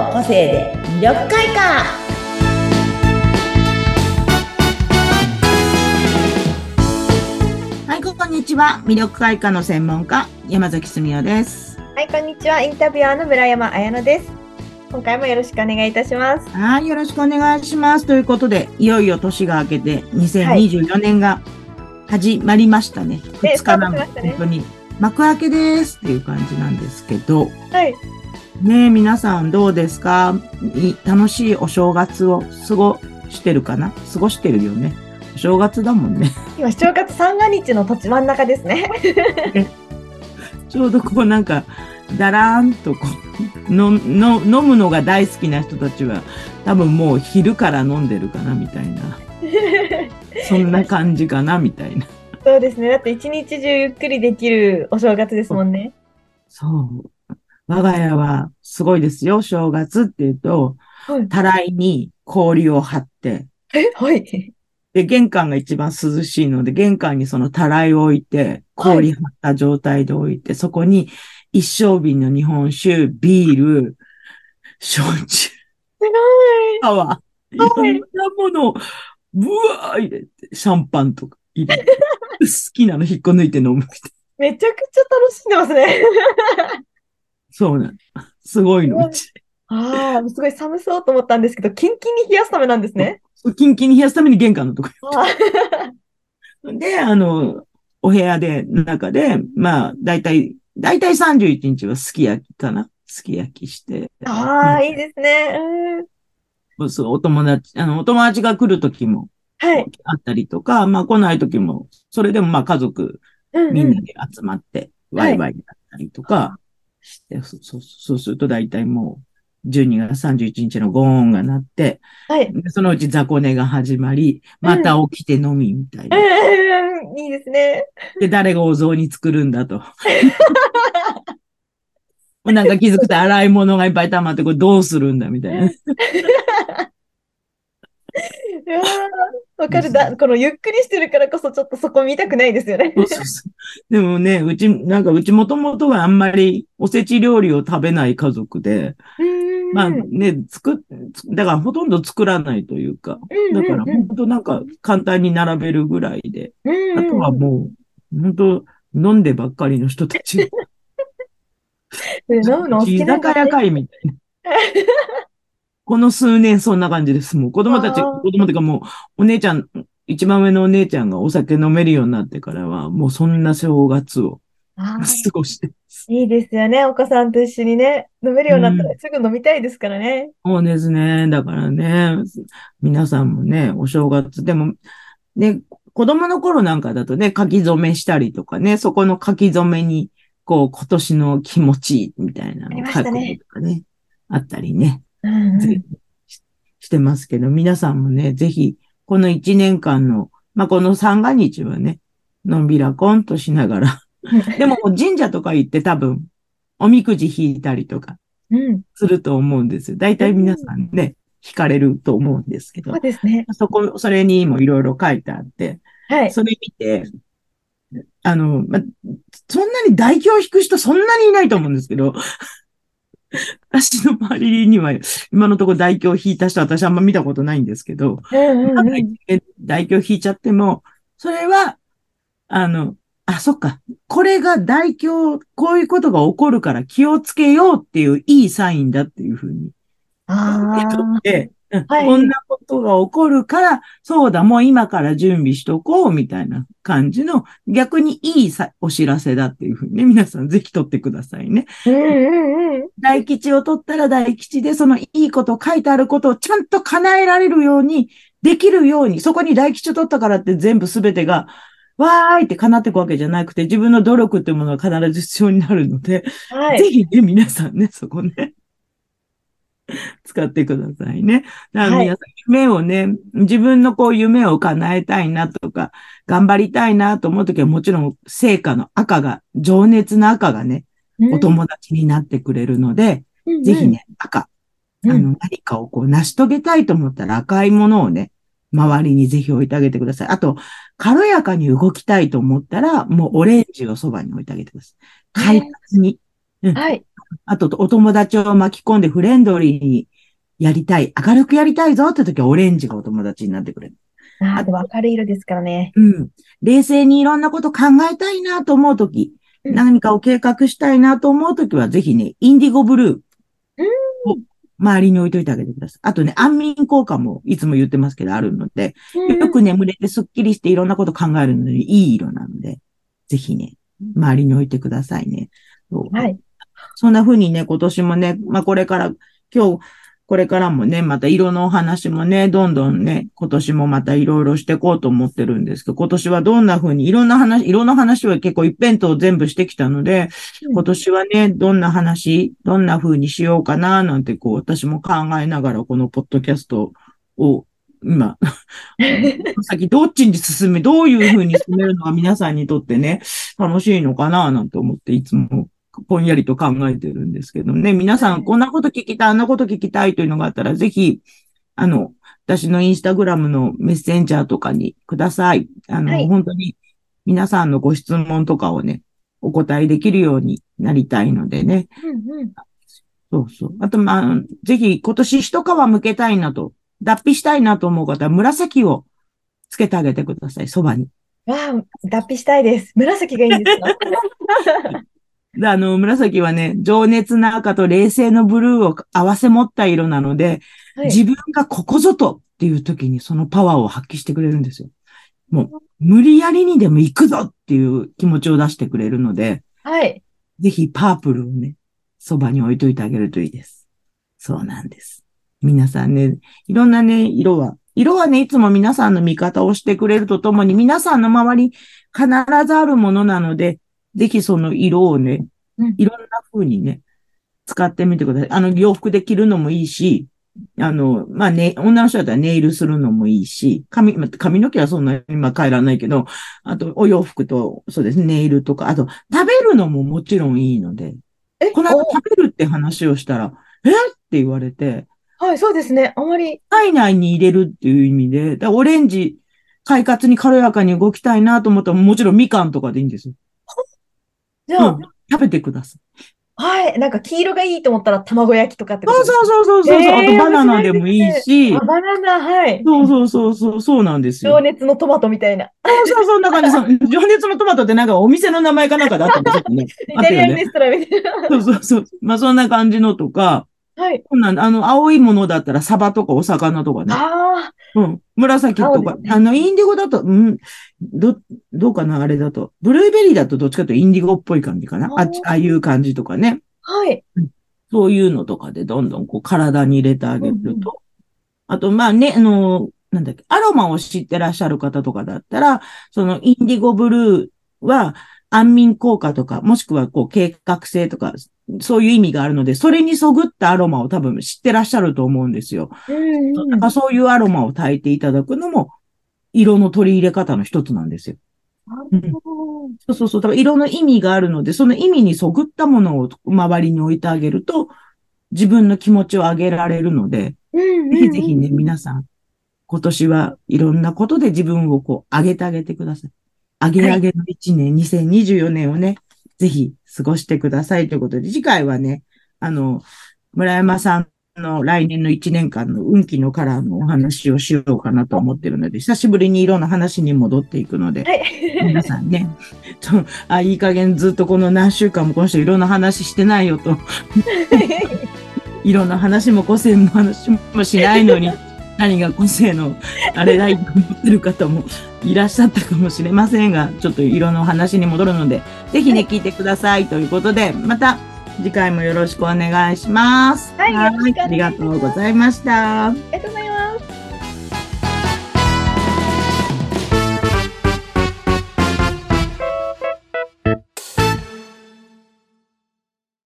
の個性で魅力開花。はいこんにちは。魅力開花の専門家山崎澄夫です。はいこんにちは。インタビュアーの村山彩乃です。今回もよろしくお願いいたします。はいよろしくお願いします。ということでいよいよ年が明けて2024年が始まりましたね、はい、2日なの、ね、本当に幕開けですっていう感じなんですけど、はい。ねえ、皆さんどうですか？楽しいお正月を過ごしてるかな？過ごしてるよね。お正月だもんね。今、正月三が日の土地真ん中ですね。ちょうどこうなんか、だらーんとこうのの、飲むのが大好きな人たちは、多分もう昼から飲んでるかなみたいな。そんな感じかなみたいな。そうですね。だって一日中ゆっくりできるお正月ですもんね。そう。我が家はすごいですよ。正月って言うと、はい、たらいに氷を張って。えはい。で、玄関が一番涼しいので、玄関にそのたらいを置いて、氷張った状態で置いて、はい、そこに一升瓶の日本酒、ビール、焼酎。すごい。パワー。いろんなものを、ブワー入れて、シャンパンとか入れて。好きなの引っこ抜いて飲むみたいめちゃくちゃ楽しんでますね。そうなの。すごいの、うち。ああ、すごい寒そうと思ったんですけど、キンキンに冷やすためなんですね。キンキンに冷やすために玄関のとこで、あの、お部屋で、中で、まあ、だいたい、だいたい31日はすき焼きかな。すき焼きして。ああ、いいですね。うん。そう、お友達、あの、お友達が来るときも、はい。あったりとか、まあ来ない時も、それでもまあ家族、みんなで集まって、ワイワイだったりとかそうそうそうすると大体もう、12月31日のゴーンが鳴って、はい。そのうち雑魚寝が始まり、また起きて飲みみたいな。うん、いいですね。で、誰がお雑煮作るんだと。なんか気づくと洗い物がいっぱい溜まって、これどうするんだみたいな。わかるだ。このゆっくりしてるからこそちょっとそこ見たくないですよね。そうそうそうでもね、うち、なんかうちもともとはあんまりおせち料理を食べない家族で、まあね、作っ、だからほとんど作らないというか、だから本当なんか簡単に並べるぐらいで、あとはもう、本当飲んでばっかりの人たち。飲むの好きな居酒屋会みたいな。この数年そんな感じです。もう子供たち、子供ってかもうお姉ちゃん、一番上のお姉ちゃんがお酒飲めるようになってからは、もうそんな正月を過ごしていいですよね。お子さんと一緒にね、飲めるようになったらすぐ飲みたいですからね。うん、そうですね。だからね、皆さんもね、お正月、でも、ね、子供の頃なんかだとね、書き初めしたりとかね、そこの書き初めに、こう、今年の気持ちみたいなのを書くとかね、あったりね。してますけど、皆さんもね、ぜひ、この一年間の、まあ、この三が日はね、のんびらこんとしながら、でも神社とか行って多分、おみくじ引いたりとか、すると思うんですよ。大体皆さんね、引かれると思うんですけど。そうですね。そこ、それにもいろいろ書いてあって、はい。それ見て、あの、ま、そんなに代表を引く人そんなにいないと思うんですけど、私の周りには、今のところ代表引いた人、私あんま見たことないんですけど、代表引いちゃっても、それは、あの、あ、そっか。これが代表、こういうことが起こるから気をつけようっていういいサインだっていうふうに。ああ。はい、こんなことが起こるから、そうだ、もう今から準備しとこう、みたいな感じの、逆にいいさお知らせだっていうふうにね、皆さんぜひ取ってくださいね。うんうんうん、大吉を取ったら大吉で、そのいいこと書いてあることをちゃんと叶えられるように、できるように、そこに大吉を取ったからって全部すべてが、わーいって叶っていくわけじゃなくて、自分の努力っていうものが必ず必要になるので、はい、ぜひね、皆さんね、そこね。使ってくださいね。だから皆さん、夢をね、自分のこう夢を叶えたいなとか、頑張りたいなと思うときはもちろん成果の赤が、情熱の赤がね、お友達になってくれるので、うん、ぜひね、赤、あの、何かをこう成し遂げたいと思ったら赤いものをね、周りにぜひ置いてあげてください。あと、軽やかに動きたいと思ったら、もうオレンジをそばに置いてあげてください。快活に。うん、はい。あと、お友達を巻き込んでフレンドリーにやりたい、明るくやりたいぞって時はオレンジがお友達になってくれる。ああ、でも明るい色ですからね。うん。冷静にいろんなこと考えたいなと思うとき、うん何かを計画したいなと思うときは、ぜひね、インディゴブルーを周りに置いといてあげてください。あとね、安眠効果もいつも言ってますけどあるので、よく眠れてスッキリしていろんなこと考えるのにいい色なので、ぜひね、周りに置いてくださいね。はい。そんな風にね、今年もね、まあこれから、今日、これからもね、また色のお話もね、どんどんね、今年もまたいろいろしていこうと思ってるんですけど、今年はどんな風に、いろんな話、色の話は結構一辺倒全部してきたので、うん。今年はね、どんな話、どんな風にしようかな、なんてこう、私も考えながらこのポッドキャストを、今、先どっちに進め、どういう風に進めるのが皆さんにとってね、楽しいのかな、なんて思っていつもぼんやりと考えてるんですけどね。皆さん、こんなこと聞きたい、あんなこと聞きたいというのがあったら、ぜひ、あの、私のインスタグラムのメッセンジャーとかにください。あの、はい本当に皆さんのご質問とかをね、お答えできるようになりたいのでね。うんうん。そうそう。あと、まあ、ぜひ今年一皮向けたいなと、脱皮したいなと思う方は紫をつけてあげてください、そばに。わあ、脱皮したいです。紫がいいんですかで あの、紫はね、情熱な赤と冷静のブルーを合わせ持った色なので、はい。自分がここぞとっていう時にそのパワーを発揮してくれるんですよ。もう、無理やりにでも行くぞっていう気持ちを出してくれるので、はい。ぜひパープルをね、そばに置いといてあげるといいです。そうなんです。皆さんね、いろんなね、色は、色はね、いつも皆さんの味方をしてくれるとともに、皆さんの周り必ずあるものなので、ぜひその色をねうん、いろんな風にね、使ってみてください。あの、洋服で着るのもいいし、あの、まあね、女の人だったらネイルするのもいいし、髪、ま髪の毛はそんなにまあ変えられないけど、あと、お洋服と、そうですね、ネイルとか、あと、食べるのももちろんいいので、え、この間お食べるって話をしたら、え？って言われて、はい、そうですね。あまり、体内に入れるっていう意味で、だオレンジ、快活に軽やかに動きたいなと思ったら、もちろんみかんとかでいいんですよ。じゃあ、うん食べてください。はい。なんか黄色がいいと思ったら卵焼きとかってことそうそうそうそうそう、えーあとバナナでもいいし、あ、バナナ、はい。そうそうそうそう、そうなんですよ情。熱のトマトみたいな。そうそう、そんな感じ。情熱のトマトってなんかお店の名前かなんかだったんですよね。イタリアンレストランみたいな。そうそうそう。まあそんな感じのとか、はい。こんなん、あの、青いものだったらサバとかお魚とかね。あうん。紫とか。ねあの、インディゴだと、うん、ど、どうかなあれだと。ブルーベリーだとどっちかというとインディゴっぽい感じかな。ああーああいう感じとかね。あ、はい。そういうのとかでどんどんこう体に入れてあげると。うんうんあと、まあね、あの、なんだっけ、アロマを知ってらっしゃる方とかだったら、そのインディゴブルーは安眠効果とか、もしくはこう計画性とか、そういう意味があるので、それにそぐったアロマを多分知ってらっしゃると思うんですよ。うんうんだからそういうアロマを焚いていただくのも、色の取り入れ方の一つなんですよ。うんそうそうそう。だから色の意味があるので、その意味にそぐったものを周りに置いてあげると、自分の気持ちを上げられるので、うんぜひぜひね、皆さん、今年はいろんなことで自分をこう、上げてあげてください。上げ上げの1年、2024年をね、ぜひ過ごしてください。ということで、次回はね、あの、村山さんの来年の1年間の運気のカラーのお話をしようかなと思ってるので、久しぶりに色の話に戻っていくので、はい。皆さんね、ちょあ、いい加減ずっとこの何週間もこの人いろんな話してないよと、いろんな話も個性の話もしないのに、何が個性のあれだいと思ってる方もいらっしゃったかもしれませんが、ちょっと色の話に戻るので、ぜひね、聞いてくださいということで、また次回もよろしくお願いします。はいありがとうございました。